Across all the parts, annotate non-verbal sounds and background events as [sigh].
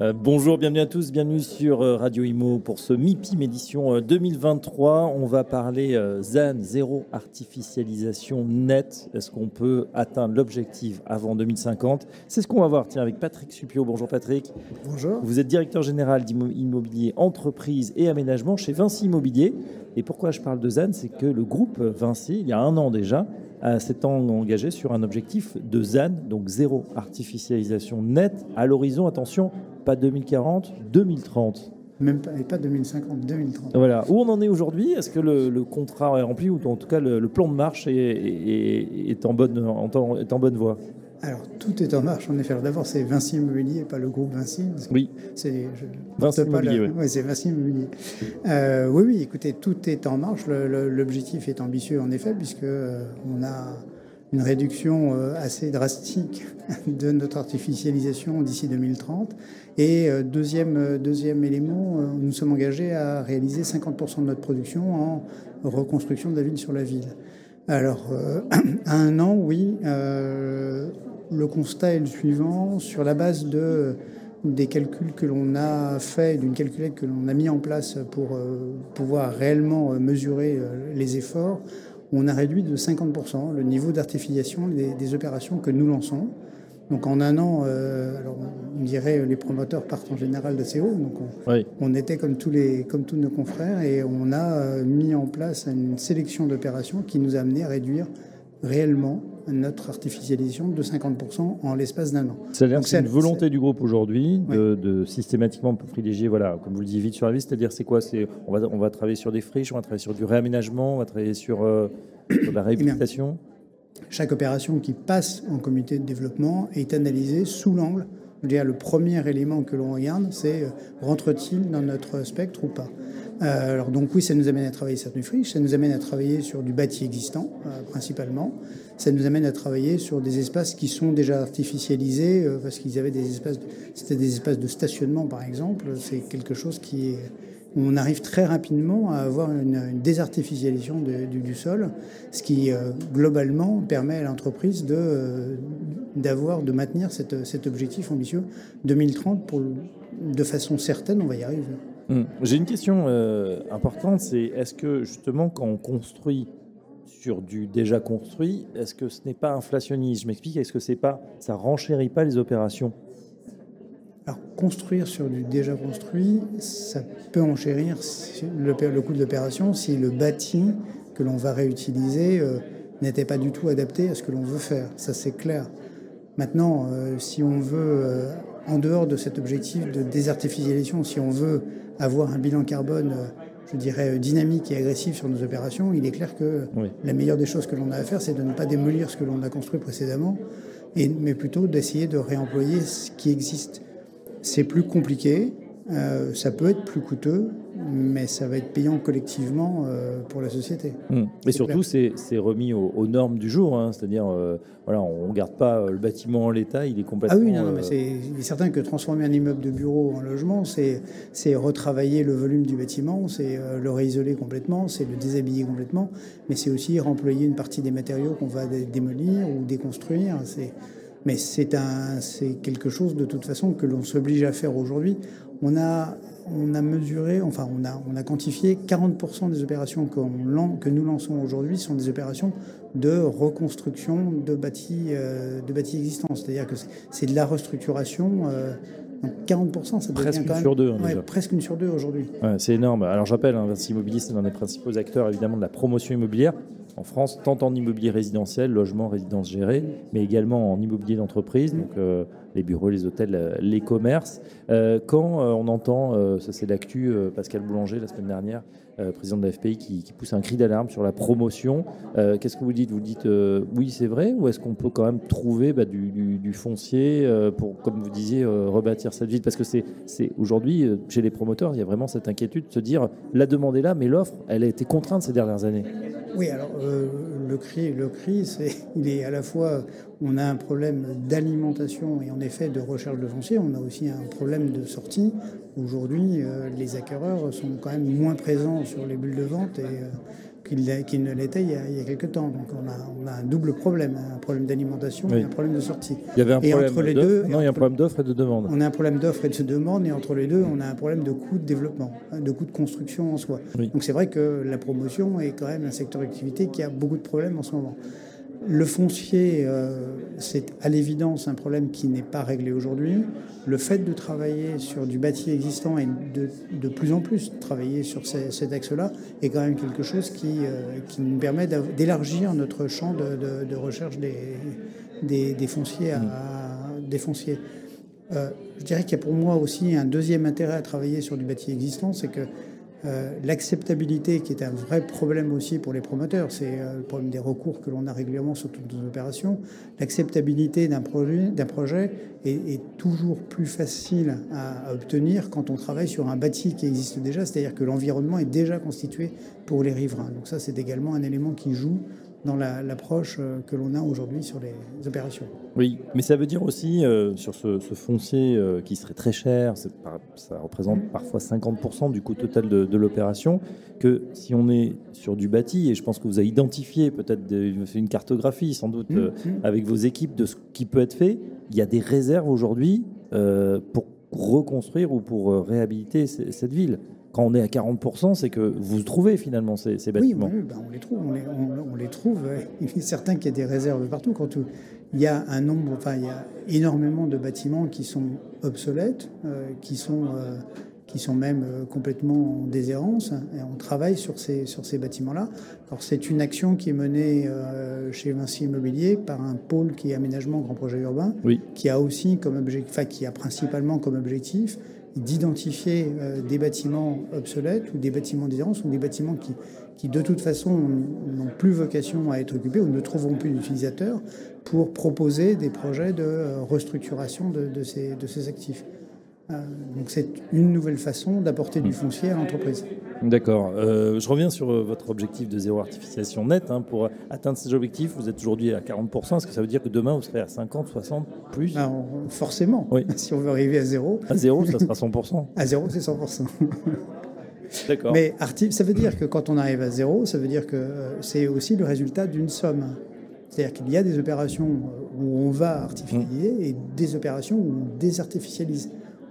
Euh, bonjour, bienvenue à tous, bienvenue sur euh, Radio Imo pour ce MIPIM édition 2023. Euh, On va parler ZAN, zéro artificialisation nette. Est-ce qu'on peut atteindre l'objectif avant 2050 C'est ce qu'on va voir tiens, avec Patrick Supio. Bonjour Patrick. Bonjour. Vous êtes directeur général d'immobilier entreprise et aménagement chez Vinci Immobilier. Et pourquoi je parle de ZAN? C'est que le groupe Vinci, il y a un an déjà, s'est engagé sur un objectif de ZAN, donc zéro artificialisation nette, à l'horizon, attention, pas 2040, 2030. Même pas, et pas 2050, 2030. Voilà. Où on en est aujourd'hui? Est-ce que le, le, contrat est rempli ou en tout cas le, le plan de marche est, est, est, en bonne, en, est en bonne voie? Alors, tout est en marche, en effet. D'abord, c'est Vinci Immobilier, pas le groupe Vinci. Oui. C'est Vinci Immobilier, oui. Ouais, c'est Vinci Immobilier. Euh, oui, oui, écoutez, tout est en marche. L'objectif est ambitieux, en effet, puisque euh, on a une réduction euh, assez drastique [laughs] de notre artificialisation d'ici 2030. Et euh, deuxième, euh, deuxième élément, nous sommes engagés à réaliser 50% de notre production en reconstruction de la ville sur la ville. Alors, [clears throat] à un an, oui, le constat est le suivant. Sur la base de, des calculs que l'on a fait, d'une calculette que l'on a mis en place pour pouvoir réellement mesurer les efforts, on a réduit de 50% le niveau d'artificialisation des, des, opérations que nous lançons. Donc en un an, euh, alors on dirait les promoteurs partent en général de haut, donc on, oui. on, était comme tous, les, comme tous nos confrères et on a mis en place une sélection d'opérations qui nous a amené à réduire réellement notre artificialisation de 50% en l'espace d'un an. C'est-à-dire que c'est une volonté du groupe aujourd'hui de, oui. de, systématiquement privilégier, voilà, comme vous le disiez vite sur la liste, c'est-à-dire c'est quoi C'est on va, on va travailler sur des friches, on va travailler sur du réaménagement, on va travailler sur, euh, sur la réhabilitation eh Chaque opération qui passe en comité de développement est analysée sous l'angle. Le premier élément que l'on regarde, c'est euh, rentre-t-il dans notre spectre ou pas? Euh, alors donc oui, ça nous amène à travailler certaines friches, ça nous amène à travailler sur du bâti existant euh, principalement, ça nous amène à travailler sur des espaces qui sont déjà artificialisés parce qu'ils avaient des espaces, c'était des espaces de stationnement par exemple. C'est quelque chose qui on arrive très rapidement à avoir une, désartificialisation du, du, sol, ce qui globalement permet à l'entreprise de d'avoir de maintenir cette, cet objectif ambitieux 2030 pour de façon certaine, on va y arriver. Mmh. J'ai une question euh, importante, c'est est-ce que justement quand on construit sur du déjà construit, est-ce que ce n'est pas inflationniste? Je m'explique, est-ce que c'est pas ça renchérit pas les opérations? Alors construire sur du déjà construit, ça peut enchérir le, le coût de l'opération si le bâti que l'on va réutiliser euh, n'était pas du tout adapté à ce que l'on veut faire. Ça c'est clair. Maintenant, euh, si on veut, euh, en dehors de cet objectif de désartificialisation, si on veut avoir un bilan carbone, euh, je dirais, dynamique et agressif sur nos opérations, il est clair que oui. la meilleure des choses que l'on a à faire, c'est de ne pas démolir ce que l'on a construit précédemment, et, mais plutôt d'essayer de réemployer ce qui existe. C'est plus compliqué, euh, ça peut être plus coûteux, mais ça va être payant collectivement euh, pour la société. Mmh. Et surtout, c'est remis aux, aux, normes du jour, hein. c'est-à-dire, euh, voilà, on ne garde pas le bâtiment en l'état, il est complètement. Ah oui, non, non mais c'est il est certain que transformer un immeuble de bureau en logement, c'est retravailler le volume du bâtiment, c'est le réisoler complètement, c'est le déshabiller complètement, mais c'est aussi remployer une partie des matériaux qu'on va démolir ou déconstruire. C'est mais c'est quelque chose de toute façon que l'on s'oblige à faire aujourd'hui. On a, on a mesuré, enfin on a, on a quantifié 40% des opérations que nous lançons aujourd'hui sont des opérations de reconstruction de bâtis, euh, de bâtis existants. C'est-à-dire que c'est de la restructuration. Euh, donc 40%, ça presque une sur deux. Ouais, presque une sur deux aujourd'hui. Ouais, c'est énorme. Alors j'appelle, hein, Vinci Immobilier, c'est l'un des principaux acteurs évidemment de la promotion immobilière en France, tant en immobilier résidentiel, logement, résidence gérée, mais également en immobilier d'entreprise, donc euh, les bureaux, les hôtels, euh, les commerces. Euh, quand on entend, ça c'est l'actu, Pascal Boulanger la semaine dernière, président de la FPI, qui, pousse un cri d'alarme sur la promotion, qu'est-ce que vous dites? Vous dites oui, c'est vrai, ou est-ce qu'on peut quand même trouver bah, du, du, foncier pour, comme vous disiez, rebâtir cette ville? Parce que c'est aujourd'hui, chez les promoteurs, il y a vraiment cette inquiétude de se dire la demande est là, mais l'offre, elle a été contrainte ces dernières années. Oui, alors le CRI, le CRI c'est, il est à la fois, on a un problème d'alimentation et en effet de recherche de foncier, on a aussi un problème de sortie. Aujourd'hui, les acquéreurs sont quand même moins présents sur les bulles de vente et qu'il ne l'était il, y a quelques temps. Donc on a, un double problème, un problème d'alimentation et un problème de sortie. Il y avait un problème entre les deux, non, il y a un problème d'offre et de demande. On a un problème d'offre et de demande, et entre les deux, on a un problème de coût de développement, de coût de construction en soi. Donc c'est vrai que la promotion est quand même un secteur d'activité qui a beaucoup de problèmes en ce moment. Le foncier, euh, c'est à l'évidence un problème qui n'est pas réglé aujourd'hui. Le fait de travailler sur du bâti existant et de, de plus en plus travailler sur cet axe-là est quand même quelque chose qui, euh, qui nous permet d'élargir notre champ de, de, recherche des, des, des fonciers. À, mmh. des fonciers. Euh, je dirais qu'il y a pour moi aussi un deuxième intérêt à travailler sur du bâti existant, c'est que euh, l'acceptabilité, qui est un vrai problème aussi pour les promoteurs, c'est euh, le problème des recours que l'on a régulièrement sur toutes nos opérations. L'acceptabilité d'un projet, d'un projet est, toujours plus facile à, obtenir quand on travaille sur un bâti qui existe déjà, c'est-à-dire que l'environnement est déjà constitué pour les riverains. Donc ça, c'est également un élément qui joue dans l'approche euh, que l'on a aujourd'hui sur les opérations. Oui, mais ça veut dire aussi euh, sur ce, foncier euh, qui serait très cher, ça représente parfois 50% du coût total de, l'opération, que si on est sur du bâti, et je pense que vous avez identifié peut-être une cartographie sans doute mmh, mmh. avec vos équipes de ce qui peut être fait, il y a des réserves aujourd'hui pour reconstruire ou pour réhabiliter cette ville quand on est à 40%, c'est que vous trouvez finalement ces, bâtiments. Oui, ben, on les trouve. On les, trouve. Il est certain qu'il y a des réserves partout. Quand il y a un nombre, enfin, il y a énormément de bâtiments qui sont obsolètes, euh, qui sont euh, qui sont même euh, complètement en déshérence. Et on travaille sur ces, sur ces bâtiments-là. Alors c'est une action qui est menée chez Vinci Immobilier par un pôle qui est aménagement grand projet urbain, qui a aussi comme objectif, enfin, qui a principalement comme objectif d'identifier euh, des bâtiments obsolètes ou des bâtiments d'errance ou des bâtiments qui, de toute façon, n'ont plus vocation à être occupés ou ne trouveront plus d'utilisateurs pour proposer des projets de euh, restructuration de ces actifs. Euh, donc c'est une nouvelle façon d'apporter du foncier à l'entreprise. D'accord. Euh, je reviens sur euh, votre objectif de zéro artificialisation nette. Hein. pour atteindre ces objectifs, vous êtes aujourd'hui à 40%. Est-ce que ça veut dire que demain, vous serez à 50, 60, plus? Forcément. Oui. [laughs] Si on veut arriver à zéro. À zéro, ça sera [laughs] 100%. à zéro, c'est 100%. D'accord. Mais ça veut dire que quand on arrive à zéro, ça veut dire que c'est aussi le résultat d'une somme. C'est-à-dire qu'il y a des opérations où on va artificialiser mmh. et des opérations où on désartificialise.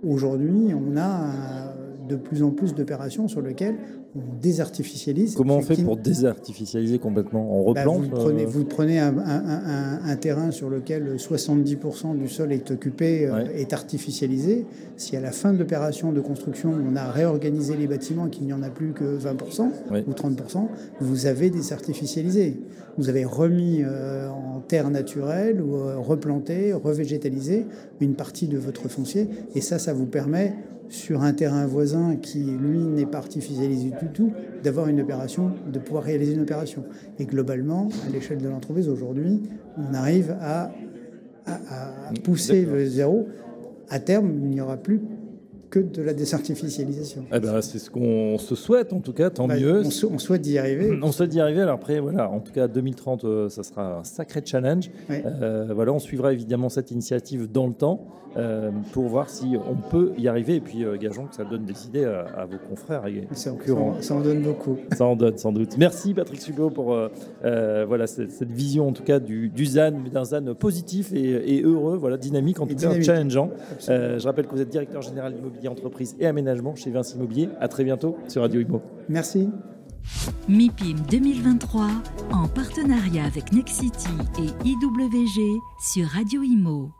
Aujourd'hui, on a de plus en plus d'opérations sur lesquelles on désartificialise. Comment on fait pour désartificialiser complètement? On bah, replante vous, prenez, vous prenez un, terrain sur lequel 70% du sol est occupé, euh, est artificialisé. Si à la fin de l'opération de construction, on a réorganisé les bâtiments, qu'il n'y en a plus que 20% ou 30%, vous avez désartificialisé. Vous avez remis euh, en terre naturelle ou euh, replanté, revégétalisé une partie de votre foncier. Et ça, ça vous permet sur un terrain voisin qui, lui, n'est pas artificialisé du tout, d'avoir une opération, de pouvoir réaliser une opération. Et globalement, à l'échelle de l'entreprise aujourd'hui, on arrive à, pousser le zéro. À terme, il n'y aura plus que de la désartificialisation. Eh ben, c'est ce qu'on se souhaite, en tout cas, tant mieux. On, souhaite d'y arriver. [clears throat] On souhaite d'y arriver. Alors après, voilà, en tout cas, 2030, euh, ça sera un sacré challenge. Euh, voilà, on suivra évidemment cette initiative dans le temps euh, pour voir si on peut y arriver. Et puis, gageons que ça donne des idées à, vos confrères et ça, concurrents. Ça, en donne beaucoup. [laughs] Ça en donne, sans doute. Merci, Patrick Subot, pour voilà, cette, vision, en tout cas, du, du ZAN, d'un ZAN positif et, heureux, voilà, dynamique, en tout cas, challengeant. je rappelle que vous êtes directeur général d'immobilier entreprise et aménagement chez Vinci Immobilier. À très bientôt sur Radio Imo. Merci. MIPIM 2023 en partenariat avec Nexity et IWG sur Radio Imo.